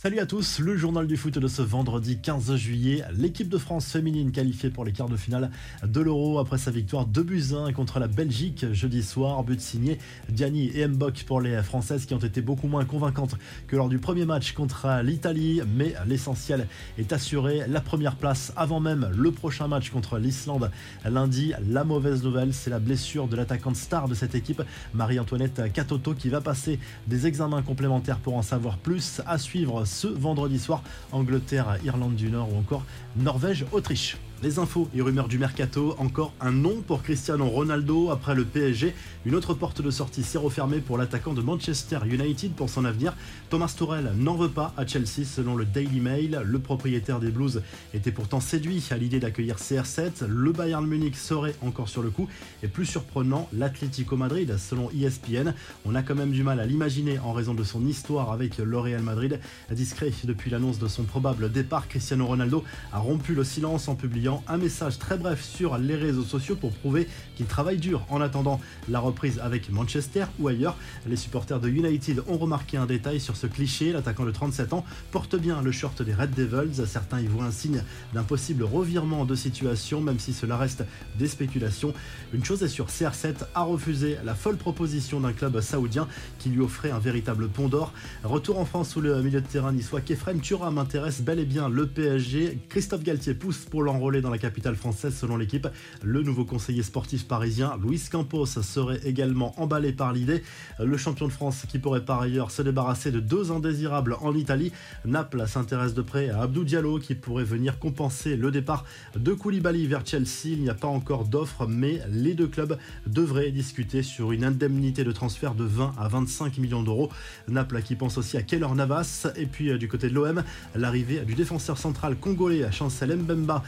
Salut à tous, le journal du foot de ce vendredi 15 juillet. L'équipe de France féminine qualifiée pour les quarts de finale de l'Euro après sa victoire de buts contre la Belgique jeudi soir. But signé Diani et Mbok pour les Françaises qui ont été beaucoup moins convaincantes que lors du premier match contre l'Italie. Mais l'essentiel est assuré. La première place avant même le prochain match contre l'Islande lundi. La mauvaise nouvelle, c'est la blessure de l'attaquante star de cette équipe, Marie-Antoinette Catoto, qui va passer des examens complémentaires pour en savoir plus. À suivre ce vendredi soir. Angleterre, Irlande du Nord ou encore Norvège, Autriche. Les infos et rumeurs du mercato, encore un nom pour Cristiano Ronaldo après le PSG. Une autre porte de sortie s'est refermée pour l'attaquant de Manchester United pour son avenir. Thomas Tourel n'en veut pas à Chelsea selon le Daily Mail. Le propriétaire des Blues était pourtant séduit à l'idée d'accueillir CR7. Le Bayern Munich serait encore sur le coup. Et plus surprenant, l'Atlético Madrid selon ESPN. On a quand même du mal à l'imaginer en raison de son histoire avec le Real Madrid. Discret depuis l'annonce de son probable départ, Cristiano Ronaldo a rompu le silence en publiant un message très bref sur les réseaux sociaux pour prouver qu'il travaille dur en attendant la reprise avec Manchester ou ailleurs. Les supporters de United ont remarqué un détail sur ce cliché. L'attaquant de 37 ans porte bien le shirt des Red Devils. Certains y voient un signe d'un possible revirement de situation, même si cela reste des spéculations. Une chose est sûre, CR7 a refusé la folle proposition d'un club saoudien qui lui offrait un véritable pont d'or. Retour en France sous le milieu de terrain niçois, Kefren Turam intéresse bel et bien le PSG. Christophe Galtier pousse pour l'enrôler dans la capitale française selon l'équipe. Le nouveau conseiller sportif parisien, Luis Campos, serait également emballé par l'idée. Le champion de France qui pourrait par ailleurs se débarrasser de deux indésirables en Italie. Naples s'intéresse de près à Abdou Diallo qui pourrait venir compenser le départ de Koulibaly vers Chelsea. Il n'y a pas encore d'offre, mais les deux clubs devraient discuter sur une indemnité de transfert de 20 à 25 millions d'euros. Naples qui pense aussi à Keller Navas. Et puis euh, du côté de l'OM, l'arrivée du défenseur central congolais Chancel Mbemba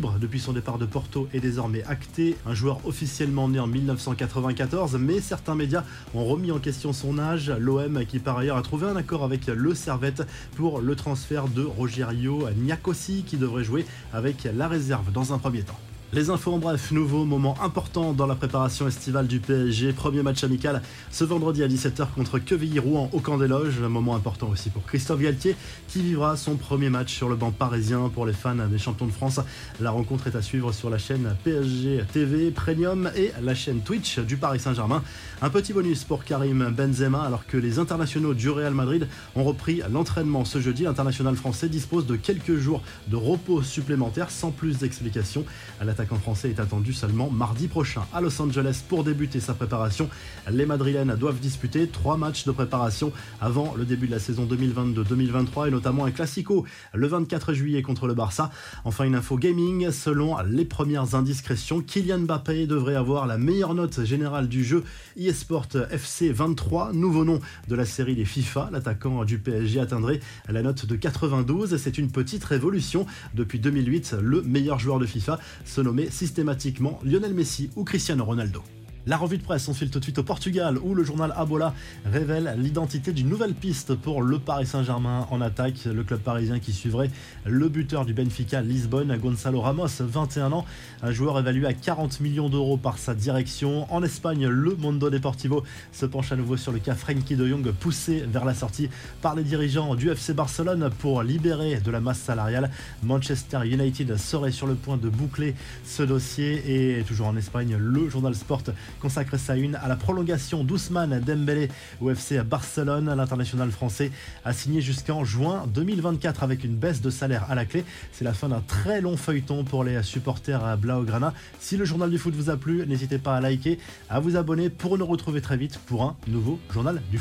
depuis son départ de Porto est désormais acté. Un joueur officiellement né en 1994, mais certains médias ont remis en question son âge. L'OM qui par ailleurs a trouvé un accord avec le Servette pour le transfert de Rogerio Niakosi qui devrait jouer avec la réserve dans un premier temps. Les infos en bref, nouveau moment important dans la préparation estivale du PSG. Premier match amical ce vendredi à 17h contre Quevilly-Rouen au camp des loges. Moment important aussi pour Christophe Galtier qui vivra son premier match sur le banc parisien pour les fans des champions de France. La rencontre est à suivre sur la chaîne PSG TV Premium et la chaîne Twitch du Paris Saint-Germain. Un petit bonus pour Karim Benzema alors que les internationaux du Real Madrid ont repris l'entraînement ce jeudi. L'international français dispose de quelques jours de repos supplémentaires sans plus d'explications. À l'attaquant français est attendu seulement mardi prochain à Los Angeles pour débuter sa préparation. Les Madrilènes doivent disputer trois matchs de préparation avant le début de la saison 2022-2023 et notamment un classico le 24 juillet contre le Barça. Enfin une info gaming, selon les premières indiscrétions, Kylian Mbappé devrait avoir la meilleure note générale du jeu eSport FC 23, nouveau nom de la série des FIFA. L'attaquant du PSG atteindrait la note de 92 et c'est une petite révolution. Depuis 2008, le meilleur joueur de FIFA se systématiquement Lionel Messi ou Cristiano Ronaldo. La revue de presse, on file tout de suite au Portugal où le journal Abola révèle l'identité d'une nouvelle piste pour le Paris Saint-Germain en attaque. Le club parisien qui suivrait le buteur du Benfica Lisbonne, Gonzalo Ramos, 21 ans, un joueur évalué à 40 millions d'euros par sa direction. En Espagne, le Mondo Deportivo se penche à nouveau sur le cas Frenkie de Jong poussé vers la sortie par les dirigeants du FC Barcelone pour libérer de la masse salariale. Manchester United serait sur le point de boucler ce dossier et toujours en Espagne, le journal Sport consacre sa une à la prolongation d'Ousmane Dembélé au FC Barcelone. L'international français a signé jusqu'en juin 2024 avec une baisse de salaire à la clé. C'est la fin d'un très long feuilleton pour les supporters à Blaugrana. Si le journal du foot vous a plu, n'hésitez pas à liker, à vous abonner pour nous retrouver très vite pour un nouveau journal du foot.